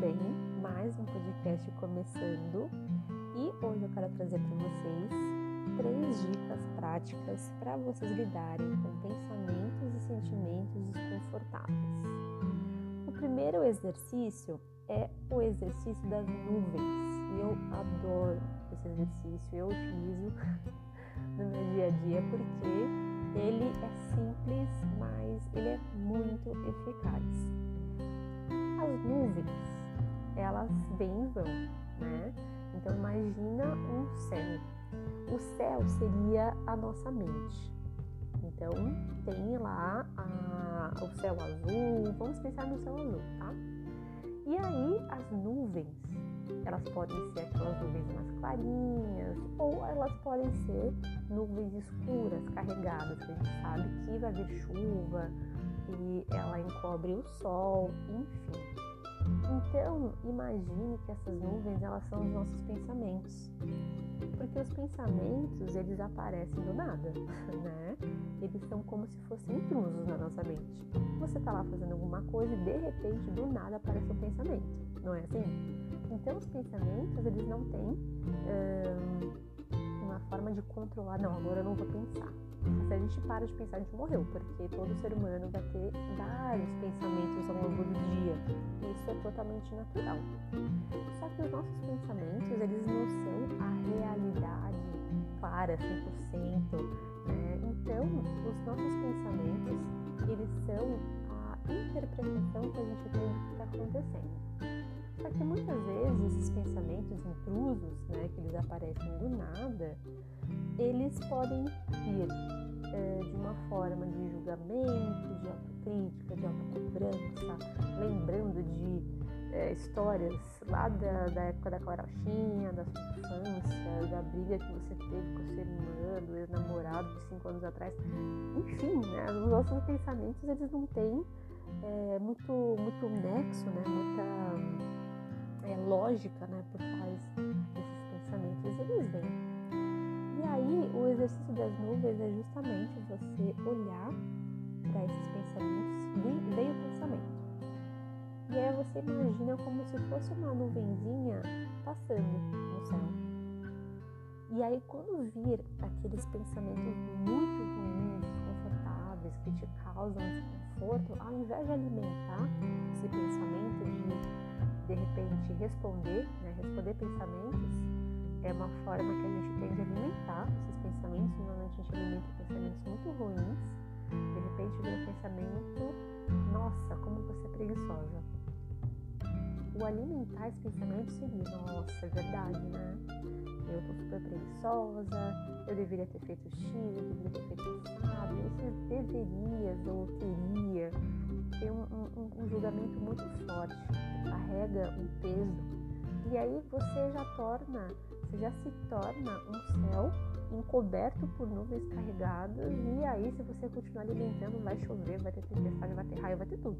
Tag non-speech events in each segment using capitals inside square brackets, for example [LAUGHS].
bem? Mais um podcast começando e hoje eu quero trazer para vocês três dicas práticas para vocês lidarem com pensamentos e sentimentos desconfortáveis. O primeiro exercício é o exercício das nuvens e eu adoro esse exercício, eu utilizo [LAUGHS] no meu dia a dia porque ele é simples, mas ele é muito eficaz as nuvens, elas vão, né? Então imagina um céu. O céu seria a nossa mente. Então tem lá a, o céu azul, vamos pensar no céu azul, tá? E aí as nuvens, elas podem ser aquelas nuvens mais clarinhas ou elas podem ser nuvens escuras, carregadas, que a gente sabe que vai vir chuva, e ela encobre o sol, enfim. Então, imagine que essas nuvens elas são os nossos pensamentos. Porque os pensamentos, eles aparecem do nada, [LAUGHS] né? Eles são como se fossem intrusos na nossa mente. Você tá lá fazendo alguma coisa e de repente, do nada, aparece um pensamento. Não é assim? Então, os pensamentos, eles não têm hum, uma forma de controlar. Não, agora eu não vou pensar se a gente para de pensar, a gente morreu, porque todo ser humano vai ter vários pensamentos ao longo do dia. Isso é totalmente natural. Só que os nossos pensamentos, eles não são a realidade clara, 100%. Né? Então, os nossos pensamentos, eles são a interpretação que a gente tem do que está acontecendo. Só que muitas vezes esses pensamentos intrusos, né, que eles aparecem do nada, eles podem vir é, de uma forma de julgamento, de autocrítica, de autocobrança, lembrando de é, histórias lá da, da, época da carochinha, da sua infância, da briga que você teve com o seu irmão, do ex-namorado de cinco anos atrás. Enfim, né, os nossos pensamentos eles não têm é, muito, muito nexo, né, muita é, lógica né, por trás desses pensamentos. Eles vêm e aí, o exercício das nuvens é justamente você olhar para esses pensamentos, veio o pensamento. E aí você imagina como se fosse uma nuvenzinha passando no céu. E aí quando vir aqueles pensamentos muito ruins, desconfortáveis, que te causam desconforto, ao invés de alimentar esse pensamento de de repente responder, né, responder pensamentos, é uma forma que a gente tem de alimentar esses pensamentos. Normalmente a gente alimenta pensamentos muito ruins. De repente vem um pensamento, nossa, como você é preguiçosa. O alimentar esse pensamento seria, nossa, é verdade, né? Eu tô super preguiçosa, eu deveria ter feito X, eu deveria ter feito assado. Esses deverias ou teria tem um, um, um julgamento muito forte, carrega um peso. E aí você já torna você já se torna um céu encoberto por nuvens carregadas e aí se você continuar alimentando vai chover, vai ter tempestade, vai ter raio, vai ter tudo.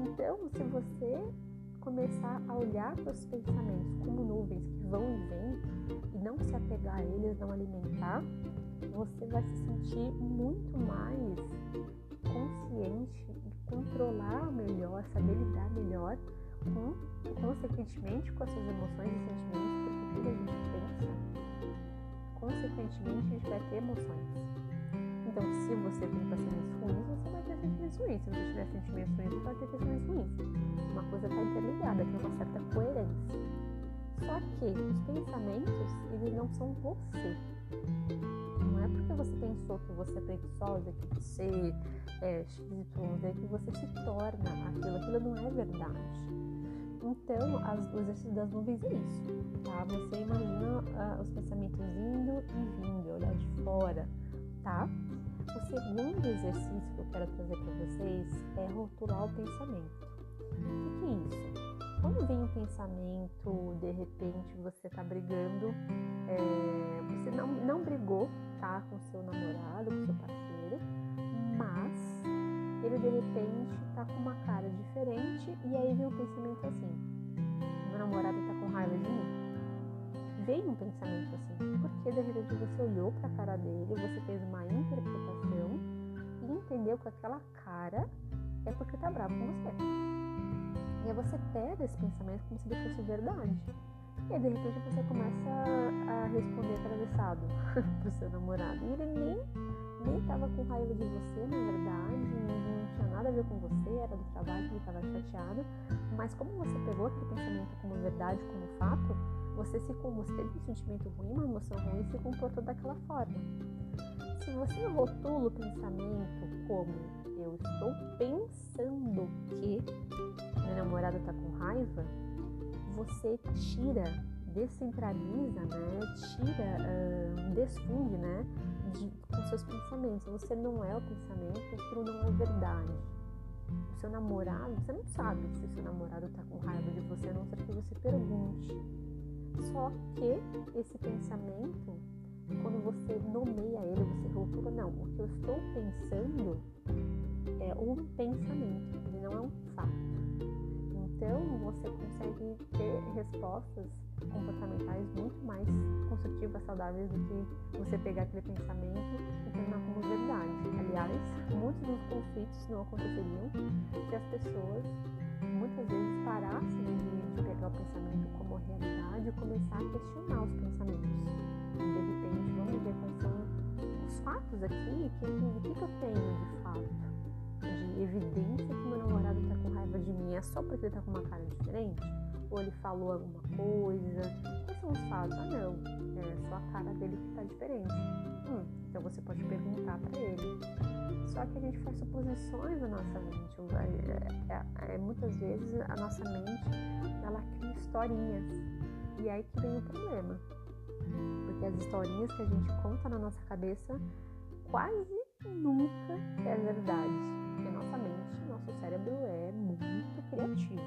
Então, se você começar a olhar para os pensamentos como nuvens que vão e vêm e não se apegar a eles, não alimentar, você vai se sentir muito mais consciente controlar melhor, saber lidar melhor com, consequentemente com as suas emoções e sentimentos, porque tudo a gente pensa, consequentemente a gente vai ter emoções. Então, se você tem pensamentos ruins, você vai ter sentimentos ruins. Se você tiver sentimentos ruins, você vai ter pensamentos ruins. Uma coisa está interligada, tem uma certa coerência. Só que os pensamentos, eles não são você. É porque você pensou que você é preguiçosa, que você é XYZ, que você se torna aquilo. Aquilo não é verdade. Então, as, o exercício das nuvens é isso, tá? Você imagina uh, os pensamentos indo e vindo, olhar de fora, tá? O segundo exercício que eu quero trazer para vocês é rotular o pensamento. O que é isso? Quando vem um pensamento, de repente você tá brigando, é, brigou, tá? Com seu namorado, com seu parceiro, mas ele de repente tá com uma cara diferente e aí vem um pensamento assim: meu namorado tá com raiva de mim. Veio um pensamento assim, porque de repente você olhou para a cara dele, você fez uma interpretação e entendeu que aquela cara é porque tá bravo com você. E aí você pega esse pensamento como se ele fosse verdade. E de repente, você começa a responder atravessado [LAUGHS] pro seu namorado. E ele nem, nem tava com raiva de você, na verdade, não tinha nada a ver com você, era do trabalho ele tava chateado. Mas como você pegou aquele pensamento como verdade, como fato, você se você teve um sentimento ruim, uma emoção ruim e se comportou daquela forma. Se você rotula o pensamento como eu estou pensando que meu namorado está com raiva, você tira, descentraliza, né? Tira, uh, desfunde, né? De, com seus pensamentos. Você não é o pensamento, aquilo não é verdade. O seu namorado, você não sabe se o seu namorado está com raiva de você, a não ser que você pergunte. Só que esse pensamento, quando você nomeia ele, você rotula, não, o que eu estou pensando é um pensamento, ele não é um fato. Então, você consegue ter respostas comportamentais muito mais construtivas, saudáveis do que você pegar aquele pensamento e tornar como verdade. Aliás, muitos dos conflitos não aconteceriam se as pessoas muitas vezes parassem de, pegar o pensamento como realidade e começar a questionar os pensamentos. De repente, vamos ver quais são os fatos aqui, que, que, que eu só porque ele tá com uma cara diferente? Ou ele falou alguma coisa? Quais são os fatos? Ah, não, é só a cara dele que tá diferente. Hum, então você pode perguntar para ele. Só que a gente faz suposições na nossa mente. É, é, é, muitas vezes a nossa mente ela cria historinhas. E aí que vem o problema. Porque as historinhas que a gente conta na nossa cabeça quase nunca é verdade nosso cérebro é criativo.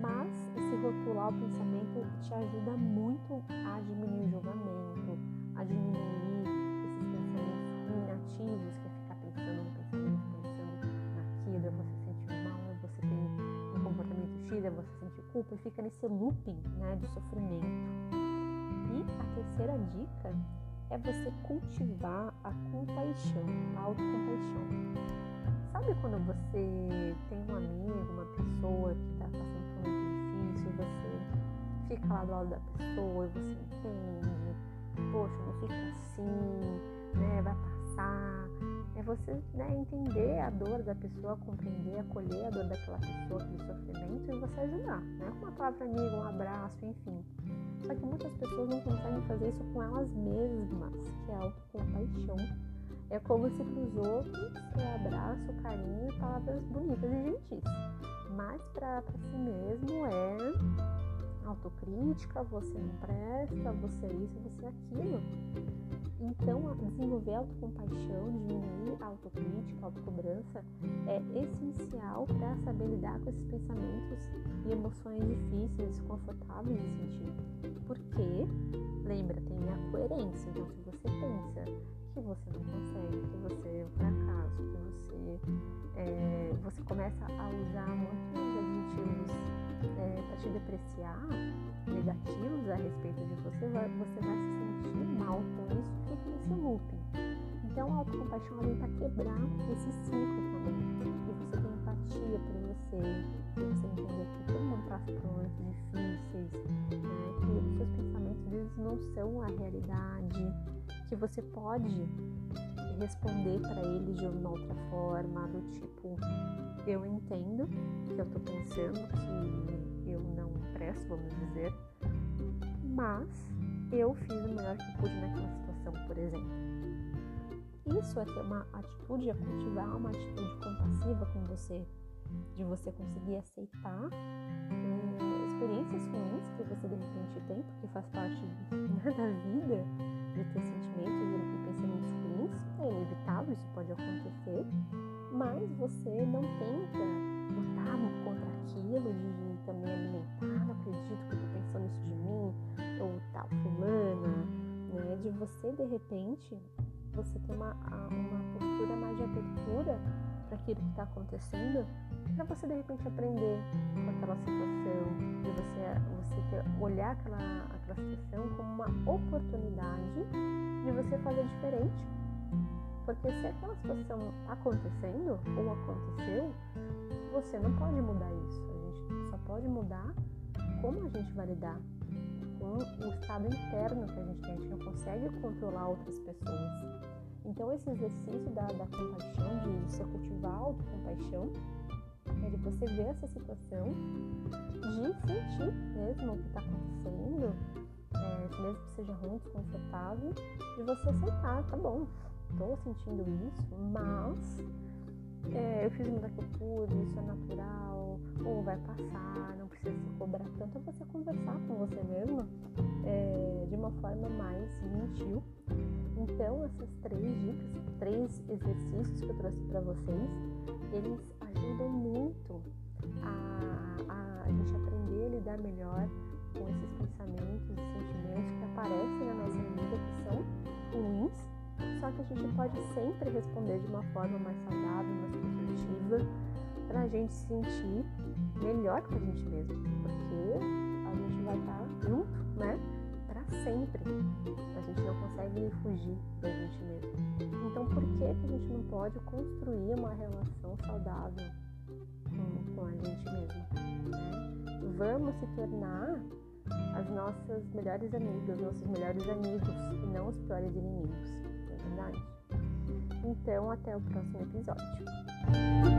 Mas esse rotular o pensamento te ajuda muito a diminuir o julgamento, a diminuir esses pensamentos ruminativos, que é ficar pensando no pensamento, pensando naquilo, é você sentir mal, é você tem um comportamento X, é você sentir culpa e fica nesse looping né, de sofrimento. E a terceira dica é você cultivar a compaixão, a autocompaixão. Sabe quando você tem um amigo, uma pessoa que está passando por um momento difícil, você fica lá do lado da pessoa e você entende, poxa, não fica assim, né? Vai passar. É você né, entender a dor da pessoa, compreender, acolher a dor daquela pessoa, aquele sofrimento e você ajudar, né? Com uma palavra amiga, um abraço, enfim. Só que muitas pessoas não conseguem fazer isso com elas mesmas, que é a autocompaixão é como se para os outros é abraço, carinho palavras bonitas e gentis. Mas para si mesmo é autocrítica, você não presta, você é isso, você é aquilo. Então, desenvolver autocompaixão, diminuir a autocrítica, a autocobrança é essencial para saber lidar com esses pensamentos e emoções difíceis, desconfortáveis de sentir. Porque, lembra, tem a coerência. Então, se você pensa que você não consegue, que você é um fracasso, que você, é, você começa a usar muitos adjetivos é, para te depreciar, negativos a respeito de você, você vai se sentir mal com isso fica nesse looping. Então a autocompaixão vem para quebrar esse ciclo também. E você tem empatia por você, você entender que todo mundo passa por momentos difíceis, né, que os seus pensamentos vezes não são a realidade que você pode responder para eles de uma outra forma, do tipo, eu entendo que eu tô pensando que eu não presto, vamos dizer, mas eu fiz o melhor que pude naquela situação, por exemplo. Isso é ter uma atitude, é cultivar uma atitude compassiva com você, de você conseguir aceitar hum, experiências ruins que você de repente tem, porque faz parte [LAUGHS] né, da vida, inevitável, isso pode acontecer, mas você não tenta lutar contra aquilo, de também alimentar, não acredito que eu tô pensando isso de mim, ou tal fulana, né? De você, de repente, você ter uma, uma postura mais de abertura para aquilo que está acontecendo, para você de repente aprender com aquela situação, de você, você ter, olhar aquela, aquela situação como uma oportunidade de você fazer diferente. Porque se aquela situação acontecendo ou aconteceu, você não pode mudar isso. A pode mudar como a gente vai lidar com o estado interno que a gente tem. A gente não consegue controlar outras pessoas. Então, esse exercício da, da compaixão, de você cultivar a autocompaixão, é de você ver essa situação, de sentir mesmo o que está acontecendo, é, mesmo que seja ruim, desconfortável, de você aceitar, tá bom, estou sentindo isso, mas é, eu fiz muita que eu pude, isso é natural, ou vai passar, não precisa se cobrar tanto, é você conversar com você mesmo é, de uma forma mais gentil. Então, essas três dicas, três exercícios que eu trouxe para vocês, eles ajudam muito a, a, a gente aprender a lidar melhor com esses pensamentos e sentimentos que aparecem na nossa vida, que são ruins, só que a gente pode sempre responder de uma forma mais saudável, mais construtiva, para a gente se sentir melhor com a gente mesmo, porque a gente vai estar tá junto, né? Para sempre. A gente não consegue fugir da gente mesmo. Então, por que, que a gente não pode construir uma relação saudável com, com a gente mesmo? Né? Vamos se tornar as nossas melhores amigas, nossos melhores amigos e não os piores inimigos, Então, até o próximo episódio.